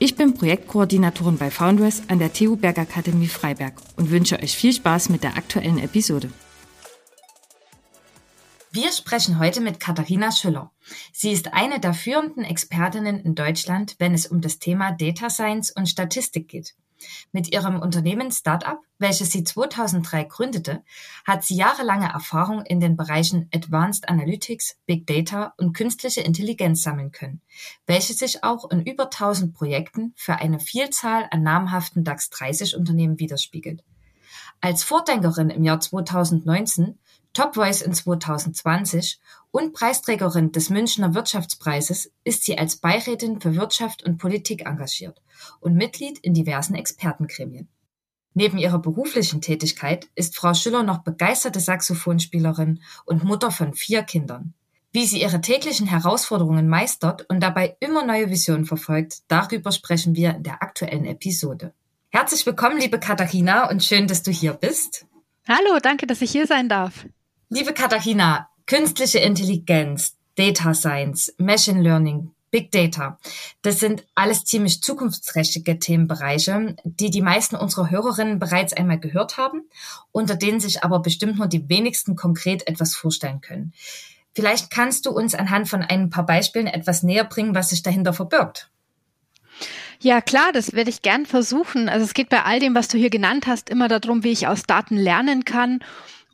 Ich bin Projektkoordinatorin bei Foundress an der TU Bergakademie Freiberg und wünsche euch viel Spaß mit der aktuellen Episode. Wir sprechen heute mit Katharina Schüller. Sie ist eine der führenden Expertinnen in Deutschland, wenn es um das Thema Data Science und Statistik geht. Mit ihrem Unternehmen Startup, welches sie 2003 gründete, hat sie jahrelange Erfahrung in den Bereichen Advanced Analytics, Big Data und künstliche Intelligenz sammeln können, welche sich auch in über 1000 Projekten für eine Vielzahl an namhaften DAX 30 Unternehmen widerspiegelt. Als Vordenkerin im Jahr 2019 Top Voice in 2020 und Preisträgerin des Münchner Wirtschaftspreises ist sie als Beirätin für Wirtschaft und Politik engagiert und Mitglied in diversen Expertengremien. Neben ihrer beruflichen Tätigkeit ist Frau Schüller noch begeisterte Saxophonspielerin und Mutter von vier Kindern. Wie sie ihre täglichen Herausforderungen meistert und dabei immer neue Visionen verfolgt, darüber sprechen wir in der aktuellen Episode. Herzlich willkommen, liebe Katharina, und schön, dass du hier bist. Hallo, danke, dass ich hier sein darf. Liebe Katharina, künstliche Intelligenz, Data Science, Machine Learning, Big Data. Das sind alles ziemlich zukunftsträchtige Themenbereiche, die die meisten unserer Hörerinnen bereits einmal gehört haben, unter denen sich aber bestimmt nur die wenigsten konkret etwas vorstellen können. Vielleicht kannst du uns anhand von ein paar Beispielen etwas näher bringen, was sich dahinter verbirgt. Ja, klar, das werde ich gern versuchen. Also es geht bei all dem, was du hier genannt hast, immer darum, wie ich aus Daten lernen kann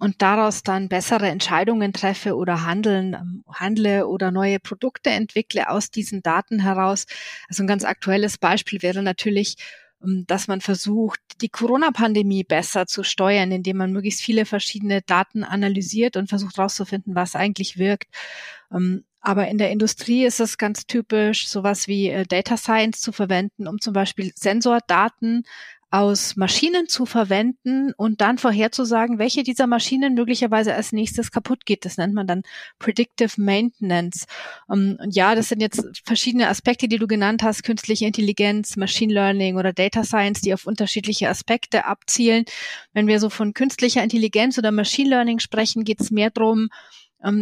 und daraus dann bessere Entscheidungen treffe oder handeln, ähm, handle oder neue Produkte entwickle aus diesen Daten heraus. Also ein ganz aktuelles Beispiel wäre natürlich, ähm, dass man versucht, die Corona-Pandemie besser zu steuern, indem man möglichst viele verschiedene Daten analysiert und versucht herauszufinden, was eigentlich wirkt. Ähm, aber in der Industrie ist es ganz typisch, sowas wie äh, Data Science zu verwenden, um zum Beispiel Sensordaten aus Maschinen zu verwenden und dann vorherzusagen, welche dieser Maschinen möglicherweise als nächstes kaputt geht. Das nennt man dann Predictive Maintenance. Ähm, und ja, das sind jetzt verschiedene Aspekte, die du genannt hast, künstliche Intelligenz, Machine Learning oder Data Science, die auf unterschiedliche Aspekte abzielen. Wenn wir so von künstlicher Intelligenz oder Machine Learning sprechen, geht es mehr darum, ähm,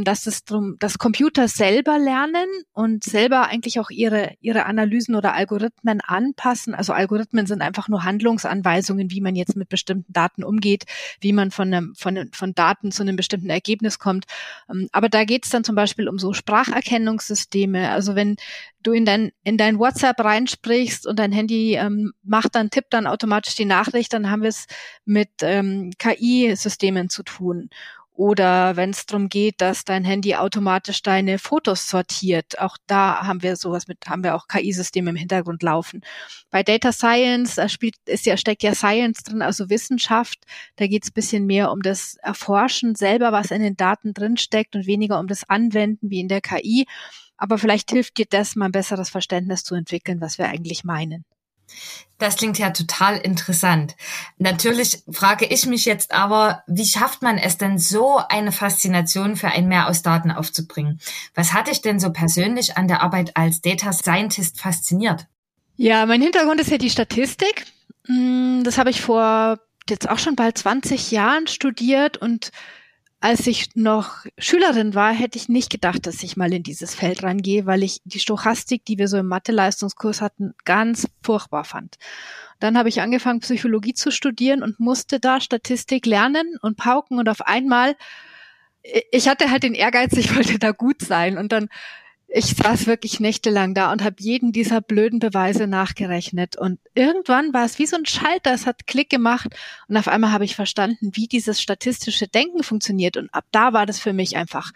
dass es drum, dass Computer selber lernen und selber eigentlich auch ihre, ihre Analysen oder Algorithmen anpassen. Also Algorithmen sind einfach nur Handlungsanweisungen, wie man jetzt mit bestimmten Daten umgeht, wie man von, einem, von, von Daten zu einem bestimmten Ergebnis kommt. Ähm, aber da geht es dann zum Beispiel um so Spracherkennungssysteme. Also wenn du in dein, in dein WhatsApp reinsprichst und dein Handy ähm, macht dann, tippt dann automatisch die Nachricht, dann haben wir es mit ähm, KI-Systemen zu tun. Oder wenn es darum geht, dass dein Handy automatisch deine Fotos sortiert, auch da haben wir sowas mit, haben wir auch KI-Systeme im Hintergrund laufen. Bei Data Science da spielt, ist ja, steckt ja Science drin, also Wissenschaft. Da geht es bisschen mehr um das Erforschen selber, was in den Daten drin steckt und weniger um das Anwenden wie in der KI. Aber vielleicht hilft dir das, mal ein besseres Verständnis zu entwickeln, was wir eigentlich meinen. Das klingt ja total interessant. Natürlich frage ich mich jetzt aber, wie schafft man es denn so eine Faszination für ein Mehr aus Daten aufzubringen? Was hat dich denn so persönlich an der Arbeit als Data Scientist fasziniert? Ja, mein Hintergrund ist ja die Statistik. Mm, das habe ich vor jetzt auch schon bald 20 Jahren studiert und als ich noch Schülerin war, hätte ich nicht gedacht, dass ich mal in dieses Feld rangehe, weil ich die Stochastik, die wir so im Mathe-Leistungskurs hatten, ganz furchtbar fand. Dann habe ich angefangen, Psychologie zu studieren und musste da Statistik lernen und pauken und auf einmal, ich hatte halt den Ehrgeiz, ich wollte da gut sein und dann ich saß wirklich nächtelang da und habe jeden dieser blöden Beweise nachgerechnet. Und irgendwann war es wie so ein Schalter, es hat Klick gemacht und auf einmal habe ich verstanden, wie dieses statistische Denken funktioniert. Und ab da war das für mich einfach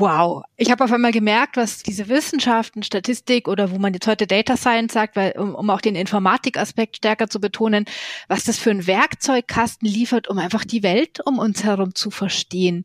wow. Ich habe auf einmal gemerkt, was diese Wissenschaften, Statistik oder wo man jetzt heute Data Science sagt, weil, um, um auch den Informatikaspekt stärker zu betonen, was das für ein Werkzeugkasten liefert, um einfach die Welt um uns herum zu verstehen.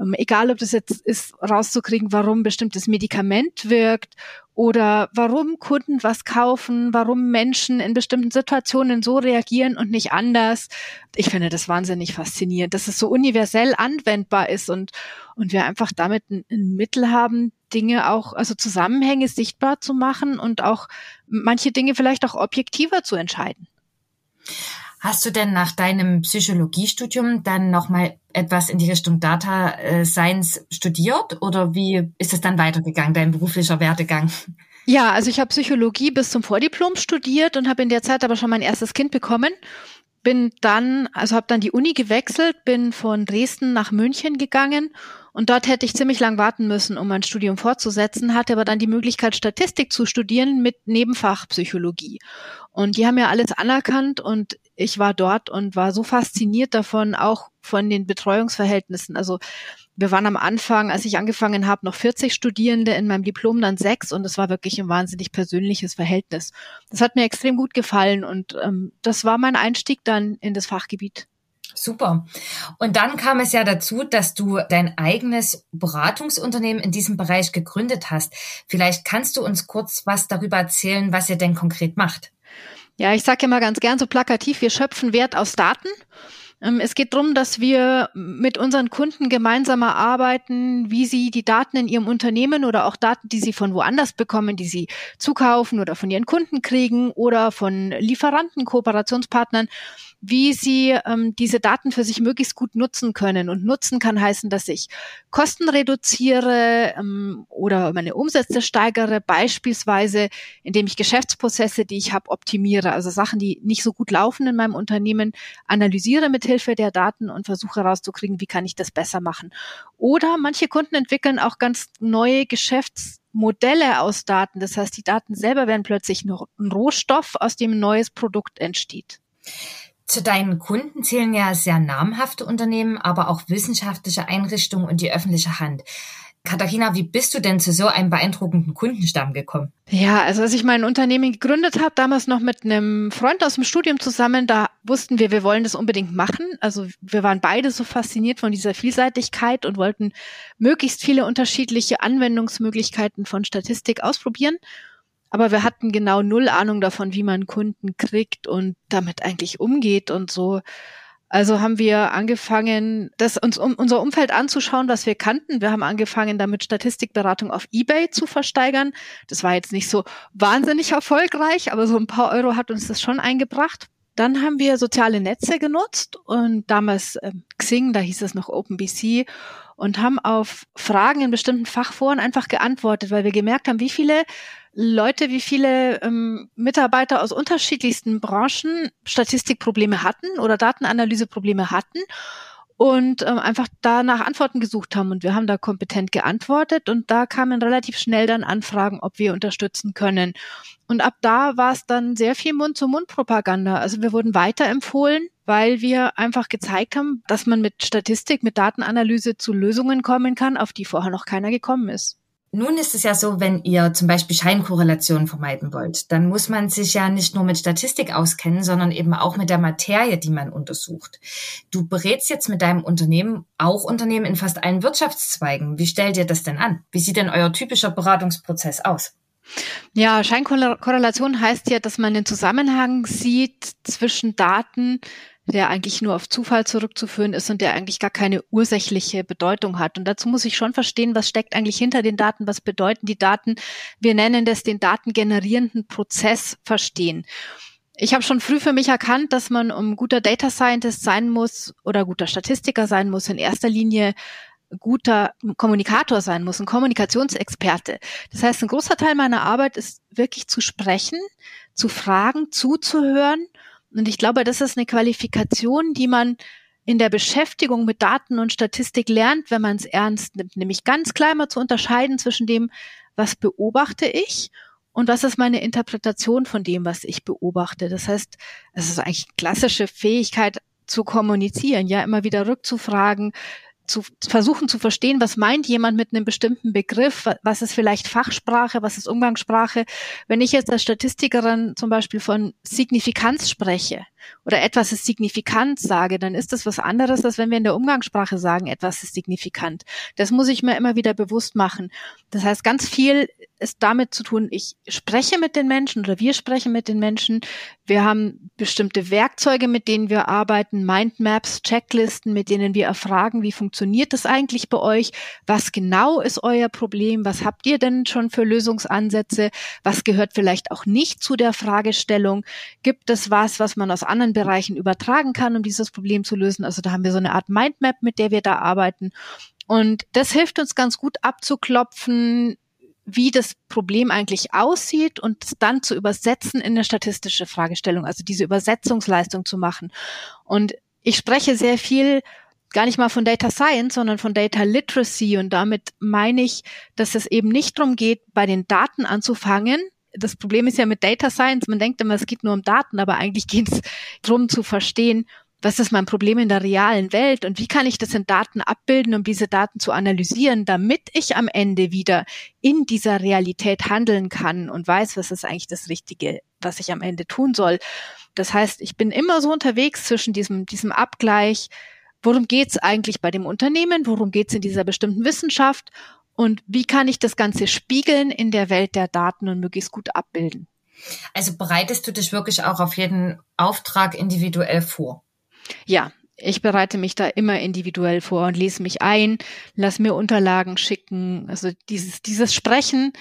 Ähm, egal, ob das jetzt ist, rauszukriegen, warum bestimmtes Medikament wirkt oder warum Kunden was kaufen, warum Menschen in bestimmten Situationen so reagieren und nicht anders. Ich finde das wahnsinnig faszinierend, dass es so universell anwendbar ist und, und wir einfach damit ein, ein Mittel haben, Dinge auch, also Zusammenhänge sichtbar zu machen und auch manche Dinge vielleicht auch objektiver zu entscheiden. Hast du denn nach deinem Psychologiestudium dann nochmal etwas in die Richtung Data äh, Science studiert oder wie ist es dann weitergegangen, dein beruflicher Werdegang? Ja, also ich habe Psychologie bis zum Vordiplom studiert und habe in der Zeit aber schon mein erstes Kind bekommen. Bin dann, also habe dann die Uni gewechselt, bin von Dresden nach München gegangen und dort hätte ich ziemlich lang warten müssen, um mein Studium fortzusetzen, hatte aber dann die Möglichkeit, Statistik zu studieren mit Nebenfach Psychologie. Und die haben ja alles anerkannt und ich war dort und war so fasziniert davon, auch von den Betreuungsverhältnissen. Also wir waren am Anfang, als ich angefangen habe, noch 40 Studierende, in meinem Diplom dann sechs und es war wirklich ein wahnsinnig persönliches Verhältnis. Das hat mir extrem gut gefallen und ähm, das war mein Einstieg dann in das Fachgebiet. Super. Und dann kam es ja dazu, dass du dein eigenes Beratungsunternehmen in diesem Bereich gegründet hast. Vielleicht kannst du uns kurz was darüber erzählen, was ihr denn konkret macht. Ja, ich sage mal ganz gern so plakativ, wir schöpfen Wert aus Daten. Ähm, es geht darum, dass wir mit unseren Kunden gemeinsam erarbeiten, wie sie die Daten in ihrem Unternehmen oder auch Daten, die sie von woanders bekommen, die sie zukaufen oder von ihren Kunden kriegen oder von Lieferanten, Kooperationspartnern, wie sie ähm, diese Daten für sich möglichst gut nutzen können. Und nutzen kann heißen, dass ich Kosten reduziere ähm, oder meine Umsätze steigere, beispielsweise indem ich Geschäftsprozesse, die ich habe, optimiere. Also Sachen, die nicht so gut laufen in meinem Unternehmen, analysiere mit Hilfe der Daten und versuche herauszukriegen, wie kann ich das besser machen. Oder manche Kunden entwickeln auch ganz neue Geschäftsmodelle aus Daten. Das heißt, die Daten selber werden plötzlich noch ein Rohstoff, aus dem ein neues Produkt entsteht. Zu deinen Kunden zählen ja sehr namhafte Unternehmen, aber auch wissenschaftliche Einrichtungen und die öffentliche Hand. Katharina, wie bist du denn zu so einem beeindruckenden Kundenstamm gekommen? Ja, also als ich mein Unternehmen gegründet habe, damals noch mit einem Freund aus dem Studium zusammen, da wussten wir, wir wollen das unbedingt machen. Also wir waren beide so fasziniert von dieser Vielseitigkeit und wollten möglichst viele unterschiedliche Anwendungsmöglichkeiten von Statistik ausprobieren. Aber wir hatten genau null Ahnung davon, wie man Kunden kriegt und damit eigentlich umgeht und so. Also haben wir angefangen, das uns um unser Umfeld anzuschauen, was wir kannten. Wir haben angefangen, damit Statistikberatung auf eBay zu versteigern. Das war jetzt nicht so wahnsinnig erfolgreich, aber so ein paar Euro hat uns das schon eingebracht. Dann haben wir soziale Netze genutzt und damals äh, Xing, da hieß es noch OpenBC und haben auf Fragen in bestimmten Fachforen einfach geantwortet, weil wir gemerkt haben, wie viele Leute, wie viele ähm, Mitarbeiter aus unterschiedlichsten Branchen Statistikprobleme hatten oder Datenanalyseprobleme hatten und ähm, einfach da nach Antworten gesucht haben. Und wir haben da kompetent geantwortet und da kamen relativ schnell dann Anfragen, ob wir unterstützen können. Und ab da war es dann sehr viel Mund-zu-Mund-Propaganda. Also wir wurden weiterempfohlen, weil wir einfach gezeigt haben, dass man mit Statistik, mit Datenanalyse zu Lösungen kommen kann, auf die vorher noch keiner gekommen ist. Nun ist es ja so, wenn ihr zum Beispiel Scheinkorrelationen vermeiden wollt, dann muss man sich ja nicht nur mit Statistik auskennen, sondern eben auch mit der Materie, die man untersucht. Du berätst jetzt mit deinem Unternehmen auch Unternehmen in fast allen Wirtschaftszweigen. Wie stellt ihr das denn an? Wie sieht denn euer typischer Beratungsprozess aus? Ja, Scheinkorrelation heißt ja, dass man den Zusammenhang sieht zwischen Daten, der eigentlich nur auf Zufall zurückzuführen ist und der eigentlich gar keine ursächliche Bedeutung hat. Und dazu muss ich schon verstehen, was steckt eigentlich hinter den Daten, was bedeuten die Daten. Wir nennen das den datengenerierenden Prozess verstehen. Ich habe schon früh für mich erkannt, dass man, um guter Data Scientist sein muss oder guter Statistiker sein muss, in erster Linie guter Kommunikator sein muss, ein Kommunikationsexperte. Das heißt, ein großer Teil meiner Arbeit ist wirklich zu sprechen, zu fragen, zuzuhören und ich glaube, das ist eine Qualifikation, die man in der Beschäftigung mit Daten und Statistik lernt, wenn man es ernst nimmt, nämlich ganz klar mal zu unterscheiden zwischen dem, was beobachte ich und was ist meine Interpretation von dem, was ich beobachte. Das heißt, es ist eigentlich klassische Fähigkeit zu kommunizieren, ja, immer wieder rückzufragen, zu versuchen zu verstehen, was meint jemand mit einem bestimmten Begriff, was ist vielleicht Fachsprache, was ist Umgangssprache. Wenn ich jetzt als Statistikerin zum Beispiel von Signifikanz spreche, oder etwas ist signifikant sage, dann ist das was anderes, als wenn wir in der Umgangssprache sagen, etwas ist signifikant. Das muss ich mir immer wieder bewusst machen. Das heißt, ganz viel ist damit zu tun, ich spreche mit den Menschen oder wir sprechen mit den Menschen. Wir haben bestimmte Werkzeuge, mit denen wir arbeiten, Mindmaps, Checklisten, mit denen wir erfragen, wie funktioniert das eigentlich bei euch? Was genau ist euer Problem? Was habt ihr denn schon für Lösungsansätze? Was gehört vielleicht auch nicht zu der Fragestellung? Gibt es was, was man aus anderen Bereichen übertragen kann, um dieses Problem zu lösen? Also da haben wir so eine Art Mindmap, mit der wir da arbeiten. Und das hilft uns ganz gut abzuklopfen, wie das Problem eigentlich aussieht und dann zu übersetzen in eine statistische Fragestellung, also diese Übersetzungsleistung zu machen. Und ich spreche sehr viel gar nicht mal von Data Science, sondern von Data Literacy und damit meine ich, dass es eben nicht darum geht, bei den Daten anzufangen. Das Problem ist ja mit Data Science, man denkt immer, es geht nur um Daten, aber eigentlich geht es darum zu verstehen, was ist mein Problem in der realen Welt und wie kann ich das in Daten abbilden, um diese Daten zu analysieren, damit ich am Ende wieder in dieser Realität handeln kann und weiß, was ist eigentlich das Richtige, was ich am Ende tun soll. Das heißt, ich bin immer so unterwegs zwischen diesem, diesem Abgleich, worum geht's eigentlich bei dem Unternehmen, worum geht's in dieser bestimmten Wissenschaft und wie kann ich das Ganze spiegeln in der Welt der Daten und möglichst gut abbilden. Also bereitest du dich wirklich auch auf jeden Auftrag individuell vor? Ja, ich bereite mich da immer individuell vor und lese mich ein, lass mir Unterlagen schicken. Also dieses, dieses Sprechen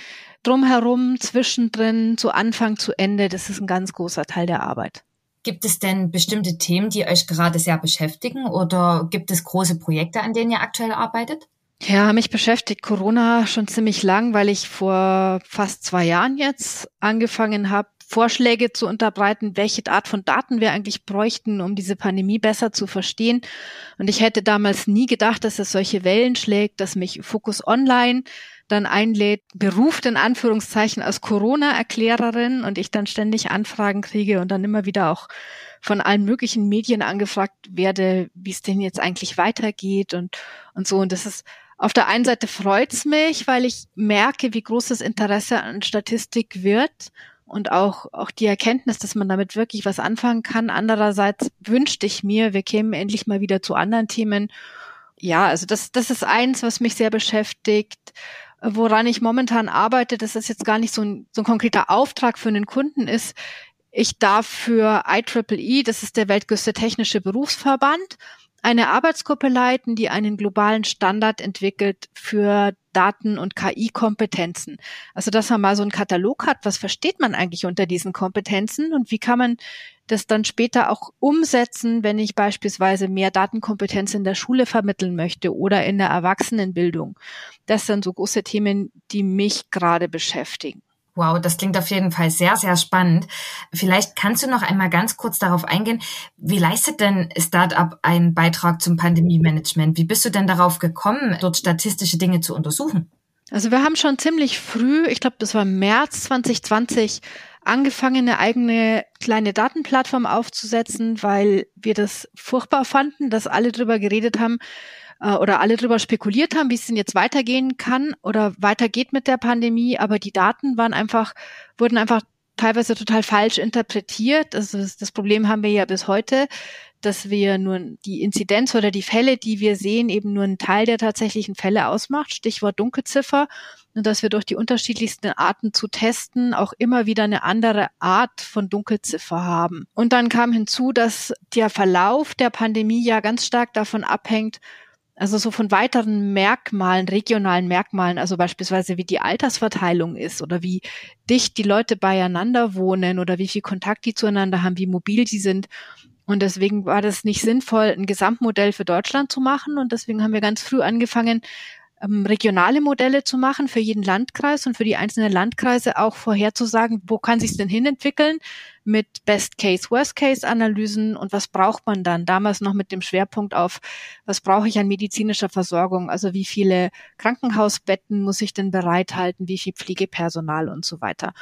drumherum, zwischendrin, zu Anfang, zu Ende, das ist ein ganz großer Teil der Arbeit. Gibt es denn bestimmte Themen, die euch gerade sehr beschäftigen oder gibt es große Projekte, an denen ihr aktuell arbeitet? Ja, mich beschäftigt Corona schon ziemlich lang, weil ich vor fast zwei Jahren jetzt angefangen habe, Vorschläge zu unterbreiten, welche Art von Daten wir eigentlich bräuchten, um diese Pandemie besser zu verstehen. Und ich hätte damals nie gedacht, dass es solche Wellen schlägt, dass mich Focus Online dann einlädt, beruft in Anführungszeichen als Corona-Erklärerin und ich dann ständig Anfragen kriege und dann immer wieder auch von allen möglichen Medien angefragt werde, wie es denn jetzt eigentlich weitergeht und, und so. Und das ist auf der einen Seite freut's mich, weil ich merke, wie groß das Interesse an Statistik wird und auch, auch die Erkenntnis, dass man damit wirklich was anfangen kann. Andererseits wünschte ich mir, wir kämen endlich mal wieder zu anderen Themen. Ja, also das, das ist eins, was mich sehr beschäftigt. Woran ich momentan arbeite, das ist jetzt gar nicht so ein, so ein konkreter Auftrag für einen Kunden ist. Ich darf für IEEE, das ist der weltgrößte technische Berufsverband, eine Arbeitsgruppe leiten, die einen globalen Standard entwickelt für Daten- und KI-Kompetenzen. Also, dass man mal so einen Katalog hat, was versteht man eigentlich unter diesen Kompetenzen und wie kann man das dann später auch umsetzen, wenn ich beispielsweise mehr Datenkompetenz in der Schule vermitteln möchte oder in der Erwachsenenbildung. Das sind so große Themen, die mich gerade beschäftigen. Wow, das klingt auf jeden Fall sehr, sehr spannend. Vielleicht kannst du noch einmal ganz kurz darauf eingehen, wie leistet denn Startup einen Beitrag zum Pandemie-Management? Wie bist du denn darauf gekommen, dort statistische Dinge zu untersuchen? Also wir haben schon ziemlich früh, ich glaube, das war März 2020, angefangen, eine eigene kleine Datenplattform aufzusetzen, weil wir das furchtbar fanden, dass alle drüber geredet haben, äh, oder alle darüber spekuliert haben, wie es denn jetzt weitergehen kann oder weitergeht mit der Pandemie, aber die Daten waren einfach, wurden einfach teilweise total falsch interpretiert. Also das Problem haben wir ja bis heute, dass wir nur die Inzidenz oder die Fälle, die wir sehen, eben nur einen Teil der tatsächlichen Fälle ausmacht, Stichwort Dunkelziffer, und dass wir durch die unterschiedlichsten Arten zu testen auch immer wieder eine andere Art von Dunkelziffer haben. Und dann kam hinzu, dass der Verlauf der Pandemie ja ganz stark davon abhängt, also so von weiteren Merkmalen, regionalen Merkmalen, also beispielsweise wie die Altersverteilung ist oder wie dicht die Leute beieinander wohnen oder wie viel Kontakt die zueinander haben, wie mobil die sind. Und deswegen war das nicht sinnvoll, ein Gesamtmodell für Deutschland zu machen. Und deswegen haben wir ganz früh angefangen, ähm, regionale Modelle zu machen für jeden Landkreis und für die einzelnen Landkreise auch vorherzusagen, wo kann sich denn hinentwickeln mit Best-Case, Worst-Case-Analysen und was braucht man dann? Damals noch mit dem Schwerpunkt auf, was brauche ich an medizinischer Versorgung? Also wie viele Krankenhausbetten muss ich denn bereithalten? Wie viel Pflegepersonal und so weiter?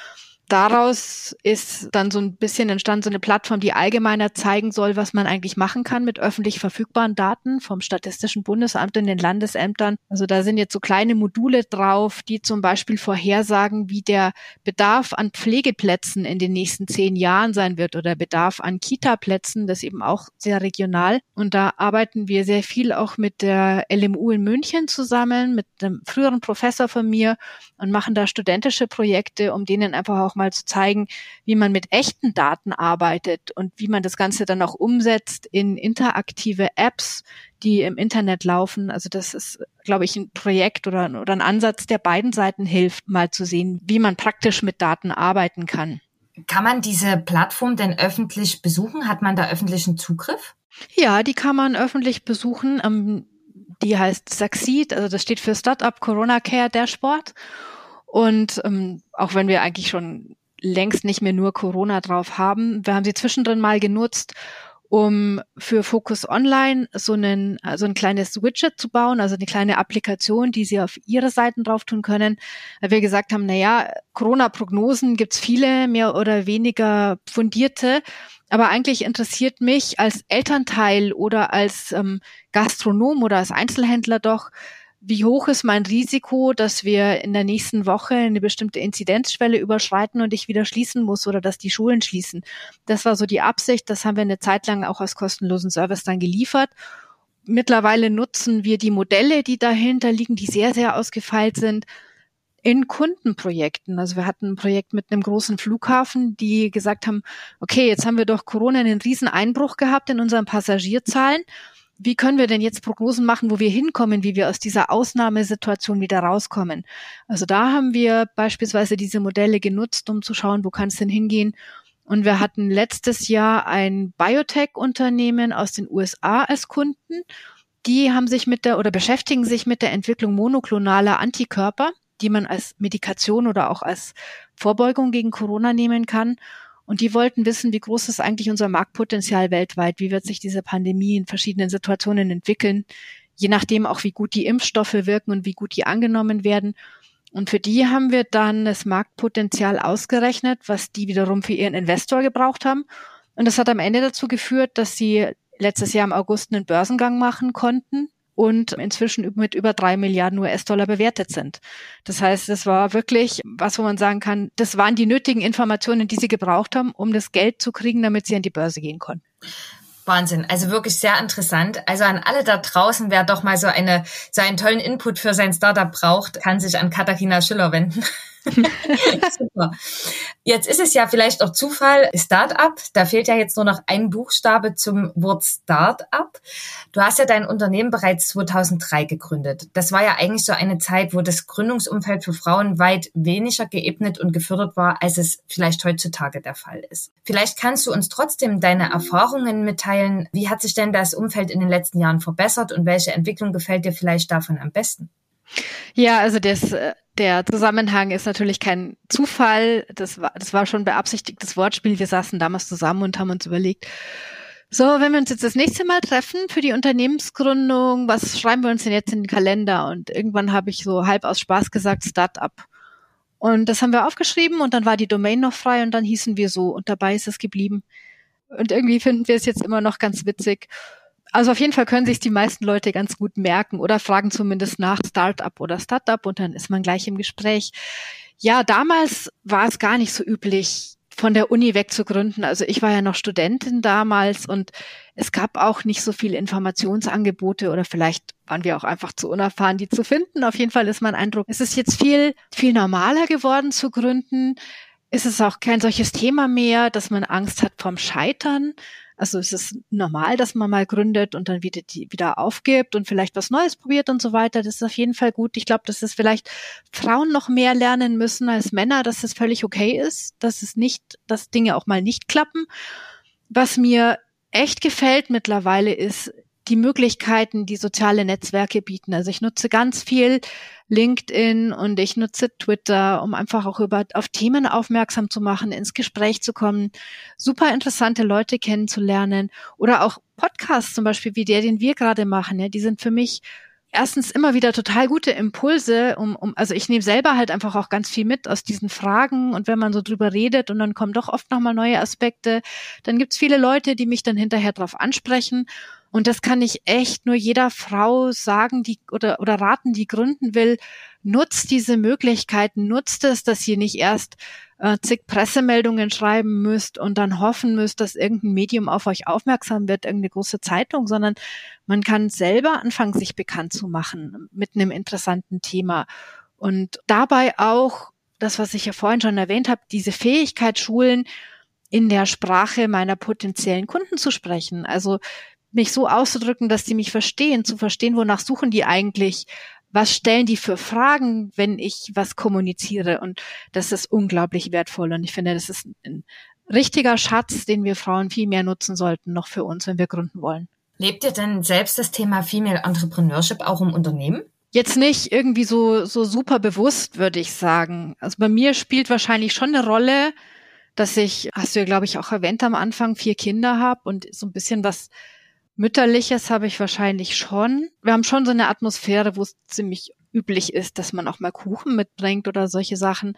Daraus ist dann so ein bisschen entstanden, so eine Plattform, die allgemeiner zeigen soll, was man eigentlich machen kann mit öffentlich verfügbaren Daten vom Statistischen Bundesamt und den Landesämtern. Also da sind jetzt so kleine Module drauf, die zum Beispiel vorhersagen, wie der Bedarf an Pflegeplätzen in den nächsten zehn Jahren sein wird oder Bedarf an Kita-Plätzen, das eben auch sehr regional. Und da arbeiten wir sehr viel auch mit der LMU in München zusammen, mit einem früheren Professor von mir und machen da studentische Projekte, um denen einfach auch mal zu zeigen, wie man mit echten Daten arbeitet und wie man das Ganze dann auch umsetzt in interaktive Apps, die im Internet laufen. Also das ist, glaube ich, ein Projekt oder, oder ein Ansatz, der beiden Seiten hilft, mal zu sehen, wie man praktisch mit Daten arbeiten kann. Kann man diese Plattform denn öffentlich besuchen? Hat man da öffentlichen Zugriff? Ja, die kann man öffentlich besuchen. Ähm, die heißt Succeed, also das steht für Startup Corona Care Dashboard. Und ähm, auch wenn wir eigentlich schon längst nicht mehr nur Corona drauf haben, wir haben sie zwischendrin mal genutzt, um für Focus Online so, einen, so ein kleines Widget zu bauen, also eine kleine Applikation, die Sie auf Ihre Seiten drauf tun können. Weil wir gesagt haben, na ja, Corona-Prognosen gibt's viele, mehr oder weniger fundierte. Aber eigentlich interessiert mich als Elternteil oder als ähm, Gastronom oder als Einzelhändler doch, wie hoch ist mein Risiko, dass wir in der nächsten Woche eine bestimmte Inzidenzschwelle überschreiten und ich wieder schließen muss oder dass die Schulen schließen. Das war so die Absicht. Das haben wir eine Zeit lang auch als kostenlosen Service dann geliefert. Mittlerweile nutzen wir die Modelle, die dahinter liegen, die sehr, sehr ausgefeilt sind, in Kundenprojekten. Also wir hatten ein Projekt mit einem großen Flughafen, die gesagt haben, okay, jetzt haben wir durch Corona einen riesen Einbruch gehabt in unseren Passagierzahlen wie können wir denn jetzt Prognosen machen, wo wir hinkommen, wie wir aus dieser Ausnahmesituation wieder rauskommen? Also da haben wir beispielsweise diese Modelle genutzt, um zu schauen, wo kann es denn hingehen. Und wir hatten letztes Jahr ein Biotech-Unternehmen aus den USA als Kunden. Die haben sich mit der oder beschäftigen sich mit der Entwicklung monoklonaler Antikörper, die man als Medikation oder auch als Vorbeugung gegen Corona nehmen kann. Und die wollten wissen, wie groß ist eigentlich unser Marktpotenzial weltweit? Wie wird sich diese Pandemie in verschiedenen Situationen entwickeln? Je nachdem auch, wie gut die Impfstoffe wirken und wie gut die angenommen werden. Und für die haben wir dann das Marktpotenzial ausgerechnet, was die wiederum für ihren Investor gebraucht haben. Und das hat am Ende dazu geführt, dass sie letztes Jahr im August einen Börsengang machen konnten und inzwischen mit über drei Milliarden US-Dollar bewertet sind. Das heißt, es war wirklich was, wo man sagen kann, das waren die nötigen Informationen, die sie gebraucht haben, um das Geld zu kriegen, damit sie an die Börse gehen konnten. Wahnsinn, also wirklich sehr interessant. Also an alle da draußen, wer doch mal so eine so einen tollen Input für sein Startup braucht, kann sich an Katharina Schiller wenden. Super. Jetzt ist es ja vielleicht auch Zufall, Startup. Da fehlt ja jetzt nur noch ein Buchstabe zum Wort Startup. Du hast ja dein Unternehmen bereits 2003 gegründet. Das war ja eigentlich so eine Zeit, wo das Gründungsumfeld für Frauen weit weniger geebnet und gefördert war, als es vielleicht heutzutage der Fall ist. Vielleicht kannst du uns trotzdem deine Erfahrungen mitteilen. Wie hat sich denn das Umfeld in den letzten Jahren verbessert und welche Entwicklung gefällt dir vielleicht davon am besten? Ja, also das, äh, der Zusammenhang ist natürlich kein Zufall. Das war, das war schon beabsichtigtes Wortspiel. Wir saßen damals zusammen und haben uns überlegt, so, wenn wir uns jetzt das nächste Mal treffen für die Unternehmensgründung, was schreiben wir uns denn jetzt in den Kalender? Und irgendwann habe ich so halb aus Spaß gesagt, Startup. Und das haben wir aufgeschrieben und dann war die Domain noch frei und dann hießen wir so und dabei ist es geblieben. Und irgendwie finden wir es jetzt immer noch ganz witzig. Also auf jeden Fall können sich die meisten Leute ganz gut merken oder fragen zumindest nach Startup oder Startup und dann ist man gleich im Gespräch. Ja, damals war es gar nicht so üblich, von der Uni weg zu gründen. Also ich war ja noch Studentin damals und es gab auch nicht so viele Informationsangebote oder vielleicht waren wir auch einfach zu unerfahren, die zu finden. Auf jeden Fall ist mein Eindruck, es ist jetzt viel, viel normaler geworden zu gründen. Es ist auch kein solches Thema mehr, dass man Angst hat vom Scheitern. Also es ist normal, dass man mal gründet und dann wieder, die, wieder aufgibt und vielleicht was Neues probiert und so weiter. Das ist auf jeden Fall gut. Ich glaube, dass es vielleicht Frauen noch mehr lernen müssen als Männer, dass es völlig okay ist, dass es nicht, dass Dinge auch mal nicht klappen. Was mir echt gefällt mittlerweile ist, die Möglichkeiten, die soziale Netzwerke bieten. Also ich nutze ganz viel LinkedIn und ich nutze Twitter, um einfach auch über, auf Themen aufmerksam zu machen, ins Gespräch zu kommen, super interessante Leute kennenzulernen oder auch Podcasts zum Beispiel wie der, den wir gerade machen. Ja, die sind für mich erstens immer wieder total gute Impulse, um, um also ich nehme selber halt einfach auch ganz viel mit aus diesen Fragen und wenn man so drüber redet und dann kommen doch oft nochmal neue Aspekte, dann gibt's viele Leute, die mich dann hinterher drauf ansprechen und das kann ich echt nur jeder Frau sagen, die oder, oder raten, die gründen will. Nutzt diese Möglichkeiten, nutzt es, dass ihr nicht erst äh, zig Pressemeldungen schreiben müsst und dann hoffen müsst, dass irgendein Medium auf euch aufmerksam wird, irgendeine große Zeitung, sondern man kann selber anfangen, sich bekannt zu machen mit einem interessanten Thema. Und dabei auch das, was ich ja vorhin schon erwähnt habe, diese Fähigkeit schulen, in der Sprache meiner potenziellen Kunden zu sprechen. Also mich so auszudrücken, dass die mich verstehen, zu verstehen, wonach suchen die eigentlich, was stellen die für Fragen, wenn ich was kommuniziere. Und das ist unglaublich wertvoll. Und ich finde, das ist ein richtiger Schatz, den wir Frauen viel mehr nutzen sollten, noch für uns, wenn wir gründen wollen. Lebt ihr denn selbst das Thema Female Entrepreneurship auch im Unternehmen? Jetzt nicht irgendwie so, so super bewusst, würde ich sagen. Also bei mir spielt wahrscheinlich schon eine Rolle, dass ich, hast du ja, glaube ich, auch erwähnt am Anfang, vier Kinder habe und so ein bisschen was Mütterliches habe ich wahrscheinlich schon. Wir haben schon so eine Atmosphäre, wo es ziemlich üblich ist, dass man auch mal Kuchen mitbringt oder solche Sachen.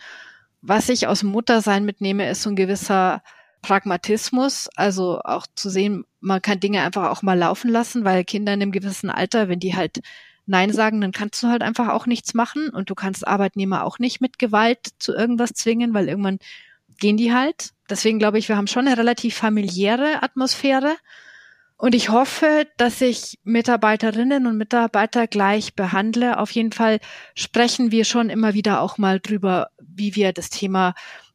Was ich aus Muttersein mitnehme, ist so ein gewisser Pragmatismus, also auch zu sehen, man kann Dinge einfach auch mal laufen lassen, weil Kinder in einem gewissen Alter, wenn die halt Nein sagen, dann kannst du halt einfach auch nichts machen und du kannst Arbeitnehmer auch nicht mit Gewalt zu irgendwas zwingen, weil irgendwann gehen die halt. Deswegen glaube ich, wir haben schon eine relativ familiäre Atmosphäre und ich hoffe, dass ich Mitarbeiterinnen und Mitarbeiter gleich behandle. Auf jeden Fall sprechen wir schon immer wieder auch mal drüber, wie wir das Thema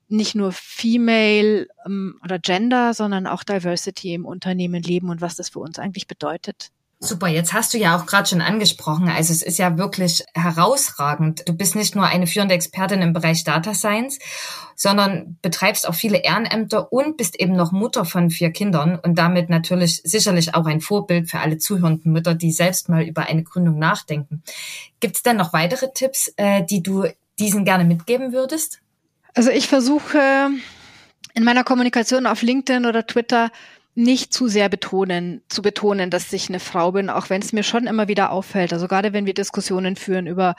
nicht nur Female ähm, oder Gender, sondern auch Diversity im Unternehmen leben und was das für uns eigentlich bedeutet. Super, jetzt hast du ja auch gerade schon angesprochen, also es ist ja wirklich herausragend. Du bist nicht nur eine führende Expertin im Bereich Data Science, sondern betreibst auch viele Ehrenämter und bist eben noch Mutter von vier Kindern und damit natürlich sicherlich auch ein Vorbild für alle zuhörenden Mütter, die selbst mal über eine Gründung nachdenken. Gibt es denn noch weitere Tipps, äh, die du diesen gerne mitgeben würdest? Also ich versuche in meiner Kommunikation auf LinkedIn oder Twitter nicht zu sehr betonen, zu betonen, dass ich eine Frau bin, auch wenn es mir schon immer wieder auffällt. Also gerade wenn wir Diskussionen führen über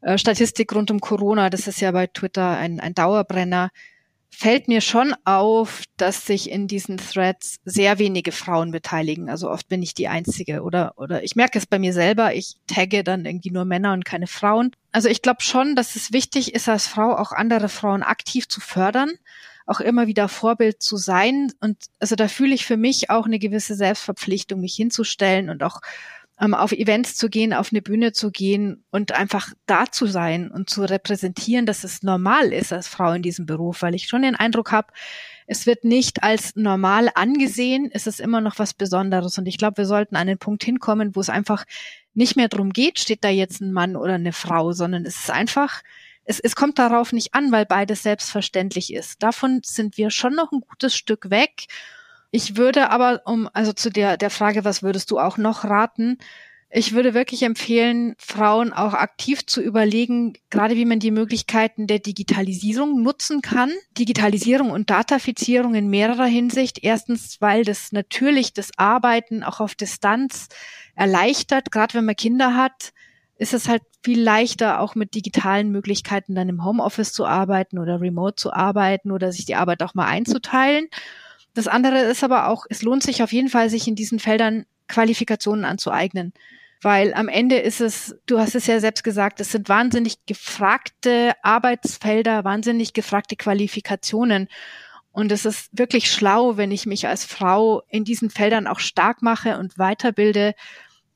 äh, Statistik rund um Corona, das ist ja bei Twitter ein, ein Dauerbrenner, fällt mir schon auf, dass sich in diesen Threads sehr wenige Frauen beteiligen. Also oft bin ich die Einzige oder, oder ich merke es bei mir selber, ich tagge dann irgendwie nur Männer und keine Frauen. Also ich glaube schon, dass es wichtig ist, als Frau auch andere Frauen aktiv zu fördern auch immer wieder Vorbild zu sein. Und also da fühle ich für mich auch eine gewisse Selbstverpflichtung, mich hinzustellen und auch ähm, auf Events zu gehen, auf eine Bühne zu gehen und einfach da zu sein und zu repräsentieren, dass es normal ist als Frau in diesem Beruf, weil ich schon den Eindruck habe, es wird nicht als normal angesehen, es ist immer noch was Besonderes. Und ich glaube, wir sollten an den Punkt hinkommen, wo es einfach nicht mehr darum geht, steht da jetzt ein Mann oder eine Frau, sondern es ist einfach es, es kommt darauf nicht an, weil beides selbstverständlich ist. Davon sind wir schon noch ein gutes Stück weg. Ich würde aber, um, also zu der, der Frage, was würdest du auch noch raten? Ich würde wirklich empfehlen, Frauen auch aktiv zu überlegen, gerade wie man die Möglichkeiten der Digitalisierung nutzen kann. Digitalisierung und Datafizierung in mehrerer Hinsicht. Erstens, weil das natürlich das Arbeiten auch auf Distanz erleichtert, gerade wenn man Kinder hat ist es halt viel leichter, auch mit digitalen Möglichkeiten dann im Homeoffice zu arbeiten oder remote zu arbeiten oder sich die Arbeit auch mal einzuteilen. Das andere ist aber auch, es lohnt sich auf jeden Fall, sich in diesen Feldern Qualifikationen anzueignen. Weil am Ende ist es, du hast es ja selbst gesagt, es sind wahnsinnig gefragte Arbeitsfelder, wahnsinnig gefragte Qualifikationen. Und es ist wirklich schlau, wenn ich mich als Frau in diesen Feldern auch stark mache und weiterbilde,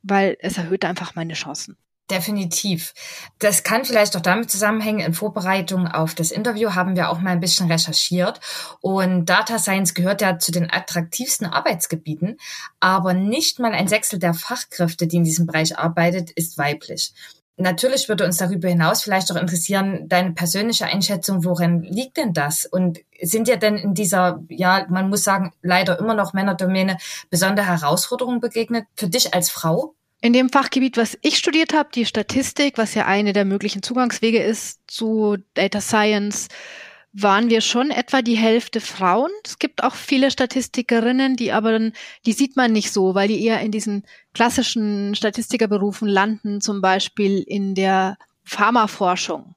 weil es erhöht einfach meine Chancen. Definitiv. Das kann vielleicht auch damit zusammenhängen, in Vorbereitung auf das Interview haben wir auch mal ein bisschen recherchiert. Und Data Science gehört ja zu den attraktivsten Arbeitsgebieten, aber nicht mal ein Sechstel der Fachkräfte, die in diesem Bereich arbeitet, ist weiblich. Natürlich würde uns darüber hinaus vielleicht auch interessieren, deine persönliche Einschätzung, worin liegt denn das? Und sind dir denn in dieser, ja, man muss sagen, leider immer noch Männerdomäne besondere Herausforderungen begegnet für dich als Frau? In dem Fachgebiet, was ich studiert habe, die Statistik, was ja eine der möglichen Zugangswege ist zu Data Science, waren wir schon etwa die Hälfte Frauen. Es gibt auch viele Statistikerinnen, die aber die sieht man nicht so, weil die eher in diesen klassischen Statistikerberufen landen, zum Beispiel in der Pharmaforschung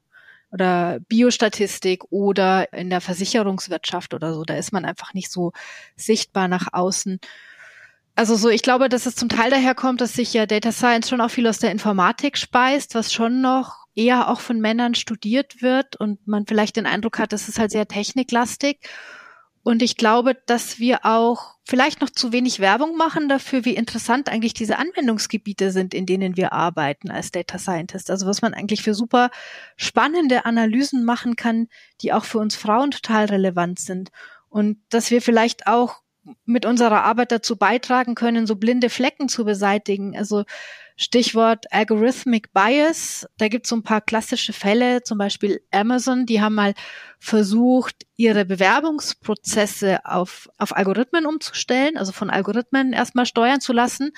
oder Biostatistik oder in der Versicherungswirtschaft oder so. Da ist man einfach nicht so sichtbar nach außen. Also so, ich glaube, dass es zum Teil daher kommt, dass sich ja Data Science schon auch viel aus der Informatik speist, was schon noch eher auch von Männern studiert wird und man vielleicht den Eindruck hat, das ist halt sehr techniklastig. Und ich glaube, dass wir auch vielleicht noch zu wenig Werbung machen dafür, wie interessant eigentlich diese Anwendungsgebiete sind, in denen wir arbeiten als Data Scientist. Also was man eigentlich für super spannende Analysen machen kann, die auch für uns Frauen total relevant sind. Und dass wir vielleicht auch mit unserer Arbeit dazu beitragen können, so blinde Flecken zu beseitigen. Also Stichwort Algorithmic Bias. Da gibt es so ein paar klassische Fälle, zum Beispiel Amazon, die haben mal versucht, ihre Bewerbungsprozesse auf, auf Algorithmen umzustellen, also von Algorithmen erstmal steuern zu lassen.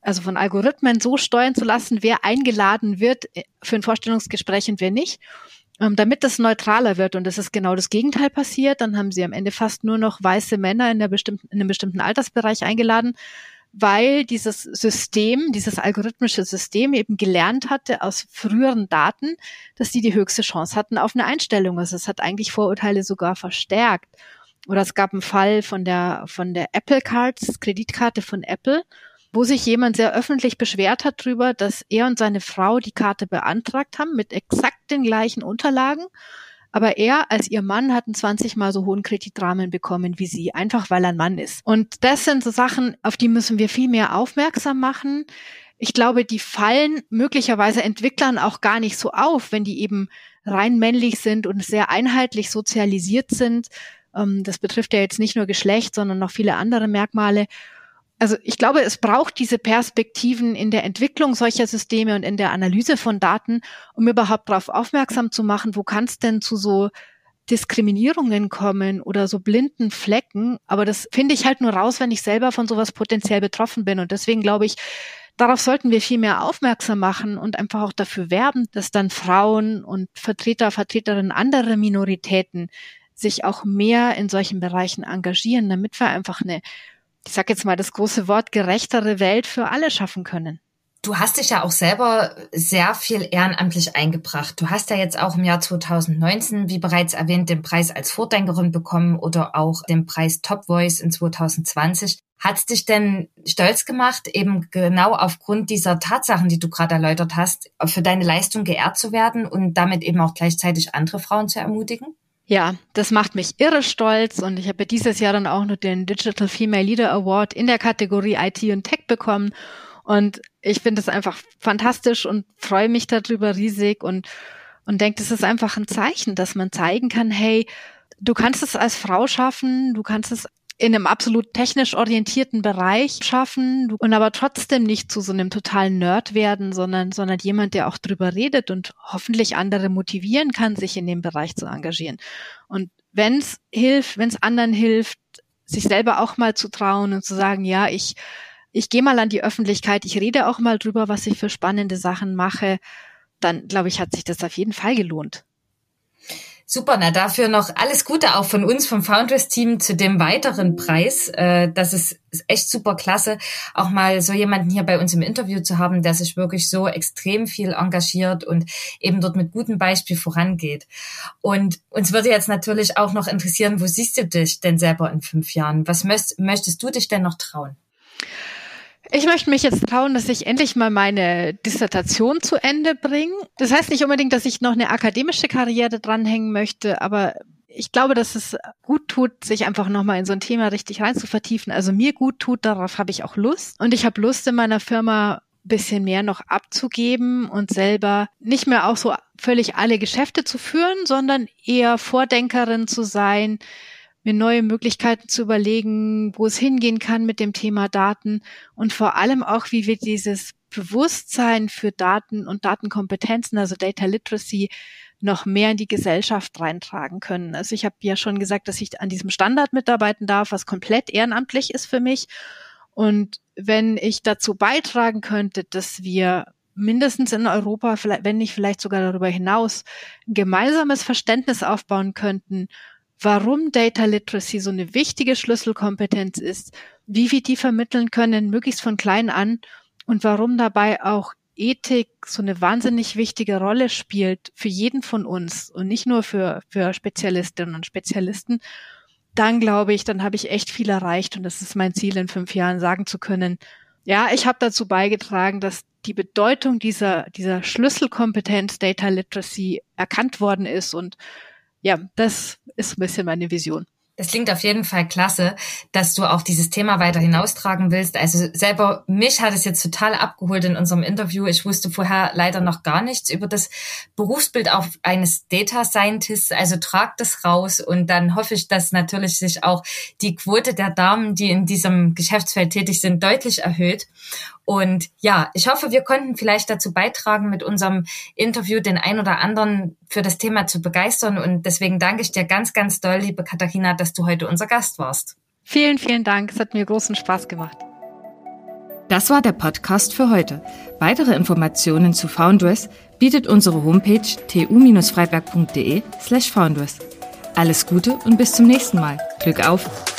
Also von Algorithmen so steuern zu lassen, wer eingeladen wird für ein Vorstellungsgespräch und wer nicht ähm, damit das neutraler wird. Und das ist genau das Gegenteil passiert. Dann haben sie am Ende fast nur noch weiße Männer in, der bestimmten, in einem bestimmten Altersbereich eingeladen, weil dieses System, dieses algorithmische System eben gelernt hatte aus früheren Daten, dass die die höchste Chance hatten auf eine Einstellung. Also es hat eigentlich Vorurteile sogar verstärkt. Oder es gab einen Fall von der, von der Apple Cards, Kreditkarte von Apple, wo sich jemand sehr öffentlich beschwert hat darüber, dass er und seine Frau die Karte beantragt haben mit exakt den gleichen Unterlagen aber er als ihr Mann hatten 20 mal so hohen Kreditrahmen bekommen wie sie, einfach weil er ein Mann ist. Und das sind so Sachen, auf die müssen wir viel mehr aufmerksam machen. Ich glaube, die fallen möglicherweise Entwicklern auch gar nicht so auf, wenn die eben rein männlich sind und sehr einheitlich sozialisiert sind. Ähm, das betrifft ja jetzt nicht nur Geschlecht, sondern noch viele andere Merkmale also ich glaube, es braucht diese Perspektiven in der Entwicklung solcher Systeme und in der Analyse von Daten, um überhaupt darauf aufmerksam zu machen, wo kann es denn zu so Diskriminierungen kommen oder so blinden Flecken. Aber das finde ich halt nur raus, wenn ich selber von sowas potenziell betroffen bin. Und deswegen glaube ich, darauf sollten wir viel mehr aufmerksam machen und einfach auch dafür werben, dass dann Frauen und Vertreter, Vertreterinnen anderer Minoritäten sich auch mehr in solchen Bereichen engagieren, damit wir einfach eine ich sage jetzt mal das große Wort, gerechtere Welt für alle schaffen können. Du hast dich ja auch selber sehr viel ehrenamtlich eingebracht. Du hast ja jetzt auch im Jahr 2019, wie bereits erwähnt, den Preis als Vordenkerin bekommen oder auch den Preis Top Voice in 2020. Hat es dich denn stolz gemacht, eben genau aufgrund dieser Tatsachen, die du gerade erläutert hast, für deine Leistung geehrt zu werden und damit eben auch gleichzeitig andere Frauen zu ermutigen? Ja, das macht mich irre stolz und ich habe dieses Jahr dann auch noch den Digital Female Leader Award in der Kategorie IT und Tech bekommen und ich finde es einfach fantastisch und freue mich darüber riesig und und denke, das ist einfach ein Zeichen, dass man zeigen kann, hey, du kannst es als Frau schaffen, du kannst es in einem absolut technisch orientierten Bereich schaffen und aber trotzdem nicht zu so einem totalen Nerd werden, sondern, sondern jemand, der auch drüber redet und hoffentlich andere motivieren kann, sich in dem Bereich zu engagieren. Und wenn es hilft, wenn es anderen hilft, sich selber auch mal zu trauen und zu sagen, ja, ich, ich gehe mal an die Öffentlichkeit, ich rede auch mal drüber, was ich für spannende Sachen mache, dann glaube ich, hat sich das auf jeden Fall gelohnt. Super, na dafür noch alles Gute auch von uns vom Founders Team zu dem weiteren Preis. Äh, das ist echt super klasse, auch mal so jemanden hier bei uns im Interview zu haben, der sich wirklich so extrem viel engagiert und eben dort mit gutem Beispiel vorangeht. Und uns würde jetzt natürlich auch noch interessieren, wo siehst du dich denn selber in fünf Jahren? Was möchtest du dich denn noch trauen? Ich möchte mich jetzt trauen, dass ich endlich mal meine Dissertation zu Ende bringe. Das heißt nicht unbedingt, dass ich noch eine akademische Karriere dranhängen möchte, aber ich glaube, dass es gut tut, sich einfach nochmal in so ein Thema richtig rein zu vertiefen. Also mir gut tut, darauf habe ich auch Lust. Und ich habe Lust, in meiner Firma bisschen mehr noch abzugeben und selber nicht mehr auch so völlig alle Geschäfte zu führen, sondern eher Vordenkerin zu sein, mir neue Möglichkeiten zu überlegen, wo es hingehen kann mit dem Thema Daten und vor allem auch, wie wir dieses Bewusstsein für Daten und Datenkompetenzen, also Data Literacy, noch mehr in die Gesellschaft reintragen können. Also ich habe ja schon gesagt, dass ich an diesem Standard mitarbeiten darf, was komplett ehrenamtlich ist für mich. Und wenn ich dazu beitragen könnte, dass wir mindestens in Europa, wenn nicht vielleicht sogar darüber hinaus, ein gemeinsames Verständnis aufbauen könnten, warum Data Literacy so eine wichtige Schlüsselkompetenz ist, wie wir die vermitteln können, möglichst von klein an und warum dabei auch Ethik so eine wahnsinnig wichtige Rolle spielt für jeden von uns und nicht nur für, für Spezialistinnen und Spezialisten, dann glaube ich, dann habe ich echt viel erreicht und das ist mein Ziel in fünf Jahren, sagen zu können, ja, ich habe dazu beigetragen, dass die Bedeutung dieser, dieser Schlüsselkompetenz Data Literacy erkannt worden ist und ja, das ist ein bisschen meine Vision. Das klingt auf jeden Fall klasse, dass du auch dieses Thema weiter hinaustragen willst. Also selber mich hat es jetzt total abgeholt in unserem Interview. Ich wusste vorher leider noch gar nichts über das Berufsbild auch eines Data Scientists. Also trag das raus und dann hoffe ich, dass natürlich sich auch die Quote der Damen, die in diesem Geschäftsfeld tätig sind, deutlich erhöht. Und ja, ich hoffe, wir konnten vielleicht dazu beitragen, mit unserem Interview den ein oder anderen für das Thema zu begeistern. Und deswegen danke ich dir ganz, ganz doll, liebe Katharina, dass du heute unser Gast warst. Vielen, vielen Dank. Es hat mir großen Spaß gemacht. Das war der Podcast für heute. Weitere Informationen zu Foundress bietet unsere Homepage tu-freiberg.de slash foundress. Alles Gute und bis zum nächsten Mal. Glück auf!